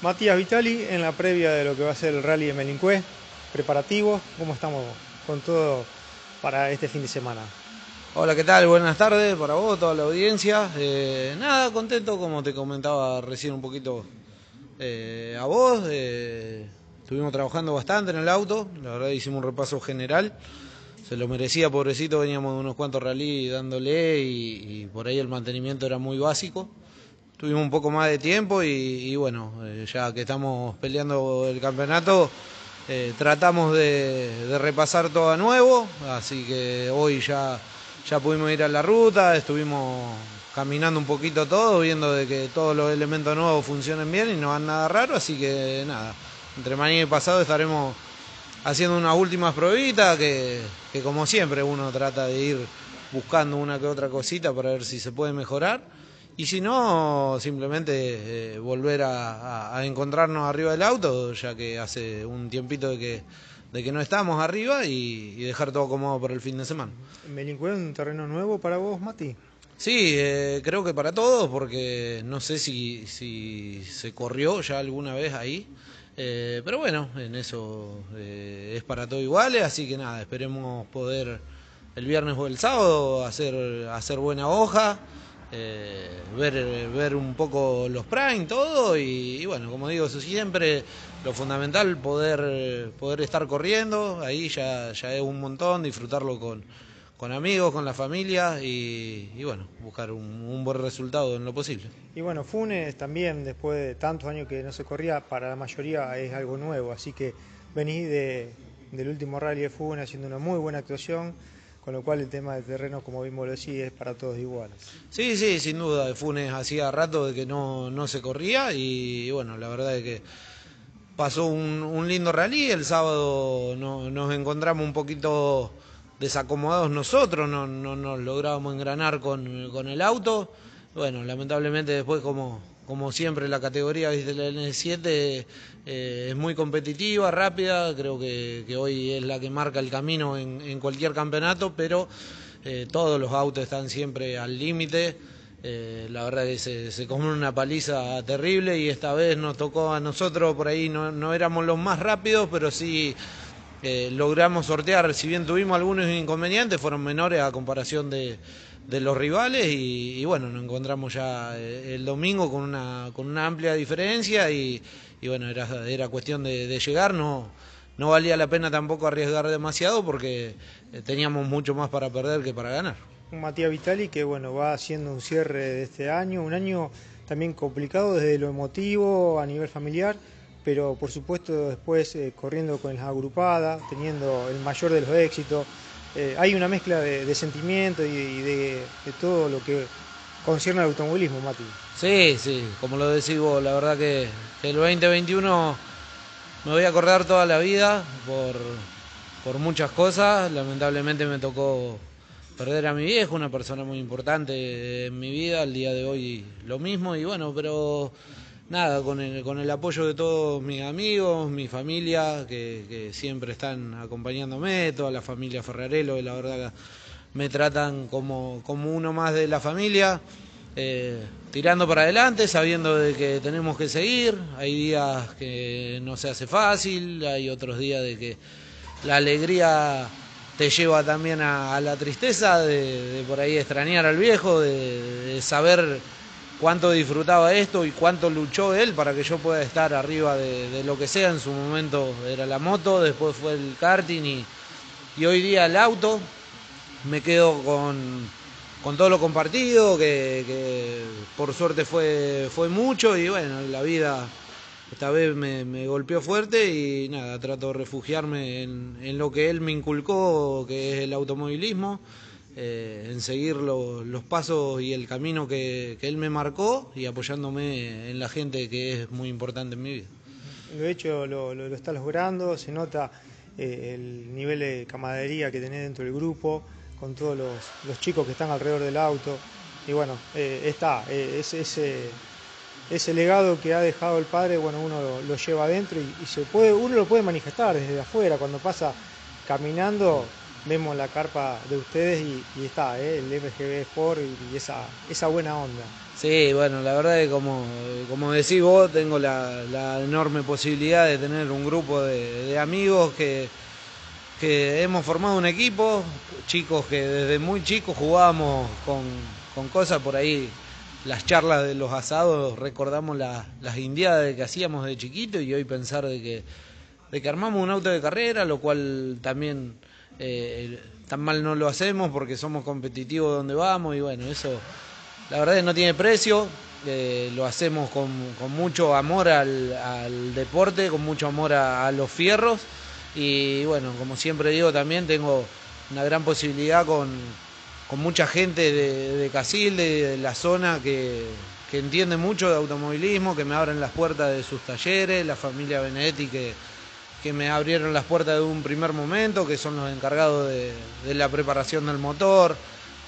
Matías Vitali en la previa de lo que va a ser el rally de Melincue, preparativos, ¿cómo estamos con todo para este fin de semana? Hola, ¿qué tal? Buenas tardes para vos, toda la audiencia. Eh, nada, contento, como te comentaba recién un poquito eh, a vos. Eh, estuvimos trabajando bastante en el auto, la verdad hicimos un repaso general. Se lo merecía, pobrecito, veníamos de unos cuantos rally dándole y, y por ahí el mantenimiento era muy básico tuvimos un poco más de tiempo y, bueno, eh, ya que estamos peleando el campeonato, eh, tratamos de, repasar todo a nuevo, así que hoy ya, ya pudimos ir a la ruta, estuvimos caminando un poquito todo, viendo de que todos los elementos nuevos funcionen bien y no van nada raro, así que nada, entre mañana y pasado estaremos haciendo unas últimas probitas que como siempre uno trata de ir buscando una que otra cosita para ver si se puede mejorar y si no, simplemente eh, volver a, encontrarnos arriba del auto, ya que hace un tiempito de que, de que no estamos arriba y, dejar todo cómodo para el fin de semana. ¿Melincue un terreno nuevo para vos, Mati? Sí, eh, creo que para todos, porque no sé si, si se corrió ya alguna vez ahí. Eh, pero bueno, en eso es para todo igual, así que nada, esperemos poder el viernes o el sábado hacer, hacer buena hoja. Eh, ver, ver un poco los prime, todo, y, bueno, como digo, eso siempre lo fundamental, poder, poder estar corriendo, ahí ya, ya es un montón, disfrutarlo con, con amigos, con la familia y, bueno, buscar un, buen resultado en lo posible. Y bueno, Funes también, después de tantos años que no se corría, para la mayoría es algo nuevo, así que venís de, del último rally de Funes haciendo una muy buena actuación con lo cual el tema de terreno, como vimos lo es para todos iguales. Sí, sí, sin duda, Funes hacía rato de que no, no se corría y, bueno, la verdad es que pasó un, lindo rally, el sábado nos encontramos un poquito desacomodados nosotros, no, no nos lográbamos engranar con, con el auto, bueno, lamentablemente después como como siempre la categoría de la N7 eh, es muy competitiva, rápida, creo que, hoy es la que marca el camino en, cualquier campeonato, pero eh, todos los autos están siempre al límite. Eh, la verdad que se, se come una paliza terrible y esta vez nos tocó a nosotros, por ahí no, no éramos los más rápidos, pero sí logramos sortear, si bien tuvimos algunos inconvenientes, fueron menores a comparación de de los rivales y, bueno, nos encontramos ya eh, el domingo con una, con una amplia diferencia y, bueno, era, era cuestión de, llegar, no, no valía la pena tampoco arriesgar demasiado porque eh, teníamos mucho más para perder que para ganar. Matías Vitali que bueno, va haciendo un cierre de este año, un año también complicado desde lo emotivo a nivel familiar, pero por supuesto después eh, corriendo con la agrupada, teniendo el mayor de los éxitos, eh, hay una mezcla de, sentimientos y, de, todo lo que concierne al automovilismo, Mati. Sí, sí, como lo decís vos, la verdad que, el 2021 me voy a acordar toda la vida por, por muchas cosas. Lamentablemente me tocó perder a mi viejo, una persona muy importante en mi vida, al día de hoy lo mismo, y bueno, pero nada, con el, con el apoyo de todos mis amigos, mi familia, que, siempre están acompañándome, toda la familia Ferrarelo, la verdad me tratan como, como uno más de la familia, eh, tirando para adelante, sabiendo de que tenemos que seguir, hay días que no se hace fácil, hay otros días de que la alegría te lleva también a, la tristeza de, por ahí extrañar al viejo, de saber cuánto disfrutaba esto y cuánto luchó él para que yo pueda estar arriba de, lo que sea. En su momento era la moto, después fue el karting y, y hoy día el auto. Me quedo con, con todo lo compartido, que, por suerte fue, fue mucho y bueno, la vida esta vez me, golpeó fuerte y nada, trato de refugiarme en, en lo que él me inculcó, que es el automovilismo. Eh, en seguir los pasos y el camino que, él me marcó y apoyándome en la gente que es muy importante en mi vida. De hecho, lo, lo, está logrando, se nota eh, el nivel de camaradería que tenés dentro del grupo, con todos los, chicos que están alrededor del auto. Y bueno, eh, está, ese, ese, legado que ha dejado el padre, bueno, uno lo, lleva adentro y, se puede, uno lo puede manifestar desde afuera, cuando pasa caminando vemos la carpa de ustedes y, está, ¿eh? el MGB Sport y, esa, esa buena onda. Sí, bueno, la verdad es que como, como decís vos, tengo la, enorme posibilidad de tener un grupo de, amigos que, que hemos formado un equipo, chicos que desde muy chicos jugábamos con, con cosas por ahí, las charlas de los asados, recordamos las indiadas que hacíamos de chiquito y hoy pensar de que, de que armamos un auto de carrera, lo cual también eh, tan mal no lo hacemos porque somos competitivos donde vamos y bueno, eso la verdad es que no tiene precio, eh, lo hacemos con, mucho amor al, deporte, con mucho amor a, los fierros y bueno, como siempre digo también tengo una gran posibilidad con, mucha gente de, de Casilde, de la zona que, que entiende mucho de automovilismo, que me abren las puertas de sus talleres, la familia Benedetti que que me abrieron las puertas de un primer momento, que son los encargados de, la preparación del motor,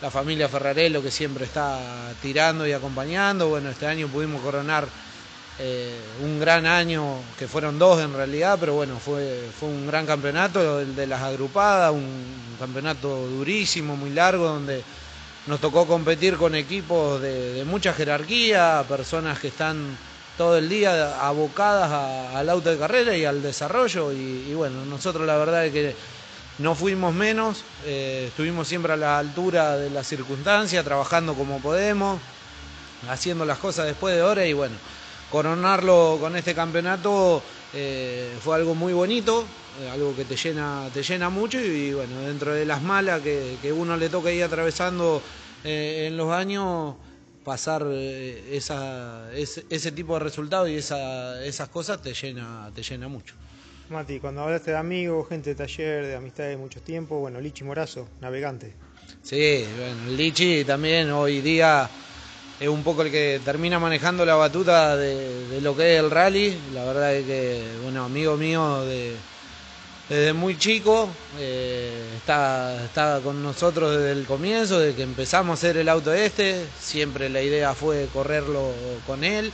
la familia Ferrarello que siempre está tirando y acompañando. Bueno, este año pudimos coronar eh, un gran año, que fueron dos en realidad, pero bueno, fue, fue un gran campeonato, el de las agrupadas, un campeonato durísimo, muy largo, donde nos tocó competir con equipos de mucha jerarquía, personas que están todo el día abocadas al auto de carrera y al desarrollo y, bueno, nosotros la verdad es que no fuimos menos, eh, estuvimos siempre a la altura de las circunstancias, trabajando como podemos, haciendo las cosas después de hora y bueno, coronarlo con este campeonato eh, fue algo muy bonito, eh, algo que te llena, te llena mucho y, bueno, dentro de las malas que, que uno le toca ir atravesando en los años, pasar eh, esa, ese, tipo de resultados y esa, esas cosas te llena, te llena mucho. Mati, cuando hablaste de amigos, gente de taller, de amistad de mucho tiempo, bueno, Lichi Morazo, navegante. Sí, bueno, Lichi también hoy día es un poco el que termina manejando la batuta de, de lo que es el rally. La verdad es que, bueno, amigo mío de, desde muy chico, eh, está, con nosotros desde el comienzo, desde que empezamos a hacer el auto este, siempre la idea fue correrlo con él.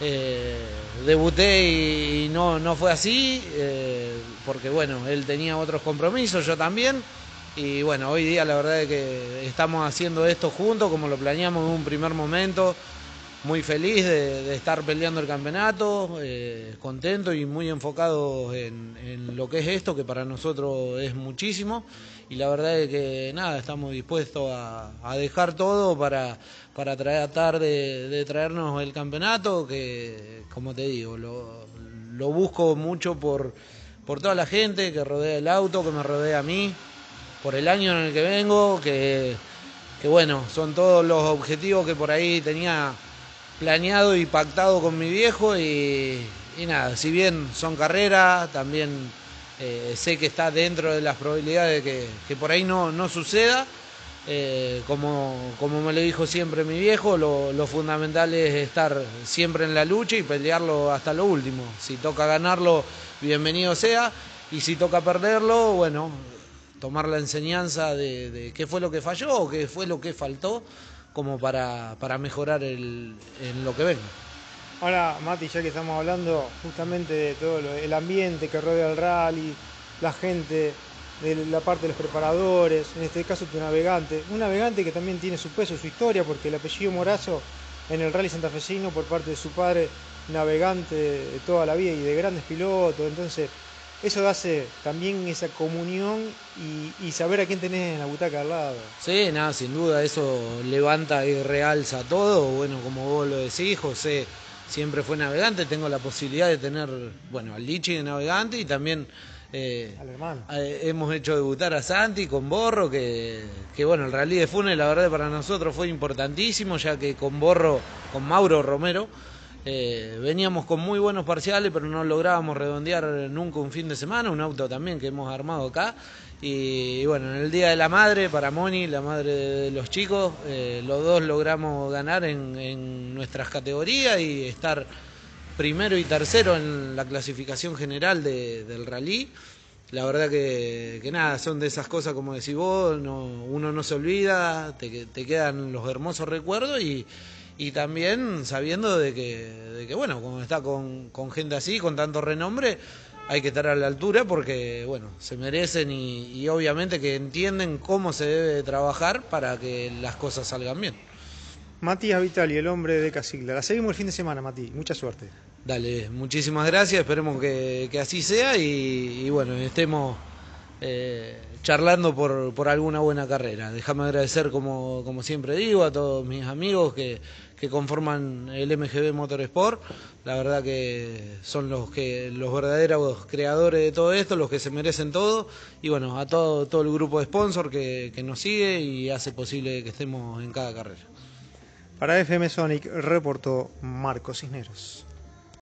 Eh, debuté y, no, no fue así, eh, porque bueno, él tenía otros compromisos, yo también. Y bueno, hoy día la verdad es que estamos haciendo esto juntos, como lo planeamos en un primer momento muy feliz de, estar peleando el campeonato, eh, contento y muy enfocado en, lo que es esto, que para nosotros es muchísimo. Y la verdad es que nada, estamos dispuestos a, dejar todo para, para tratar de, traernos el campeonato, que como te digo, lo, busco mucho por, por toda la gente que rodea el auto, que me rodea a mí, por el año en el que vengo, que, que bueno, son todos los objetivos que por ahí tenía planeado y pactado con mi viejo y, nada, si bien son carreras, también eh, sé que está dentro de las probabilidades de que, por ahí no, no suceda. Eh, como, como me lo dijo siempre mi viejo, lo, fundamental es estar siempre en la lucha y pelearlo hasta lo último. Si toca ganarlo, bienvenido sea, y si toca perderlo, bueno, tomar la enseñanza de, de qué fue lo que falló o qué fue lo que faltó como para, para mejorar el, en lo que venga. Ahora, Mati, ya que estamos hablando justamente de todo el ambiente que rodea el rally, la gente, de la parte de los preparadores, en este caso tu navegante, un navegante que también tiene su peso, su historia, porque el apellido Morazo en el rally santafesino por parte de su padre, navegante toda la vida y de grandes pilotos, entonces eso hace también esa comunión y, saber a quién tenés en la butaca al lado. Sí, nada, sin duda, eso levanta y realza todo. Bueno, como vos lo decís, José siempre fue navegante, tengo la posibilidad de tener, bueno, al Lichi de navegante y también eh, eh, hemos hecho debutar a Santi con Borro, que, que, bueno, el rally de Funes la verdad para nosotros fue importantísimo, ya que con Borro, con Mauro Romero, eh, veníamos con muy buenos parciales, pero no lográbamos redondear nunca un fin de semana, un auto también que hemos armado acá. Y, bueno, en el Día de la Madre, para Moni, la madre de los chicos, eh, los dos logramos ganar en, nuestras categorías y estar primero y tercero en la clasificación general del rally. La verdad que, nada, son de esas cosas como decís vos, uno no se olvida, te, te quedan los hermosos recuerdos y, y también sabiendo de que, de que bueno, como está con, con, gente así, con tanto renombre, hay que estar a la altura porque, bueno, se merecen y, obviamente que entienden cómo se debe trabajar para que las cosas salgan bien. Matías Vitali, el hombre de Casigla. La seguimos el fin de semana, Mati. Mucha suerte. Dale, muchísimas gracias. Esperemos que, así sea y, bueno, estemos eh, charlando por, por, alguna buena carrera. Déjame agradecer, como, como siempre digo, a todos mis amigos que, que conforman el MGB Motorsport. La verdad que son los que los verdaderos creadores de todo esto, los que se merecen todo. Y bueno, a todo, todo el grupo de sponsor que, que nos sigue y hace posible que estemos en cada carrera. Para FM Sonic reportó Marcos Cisneros.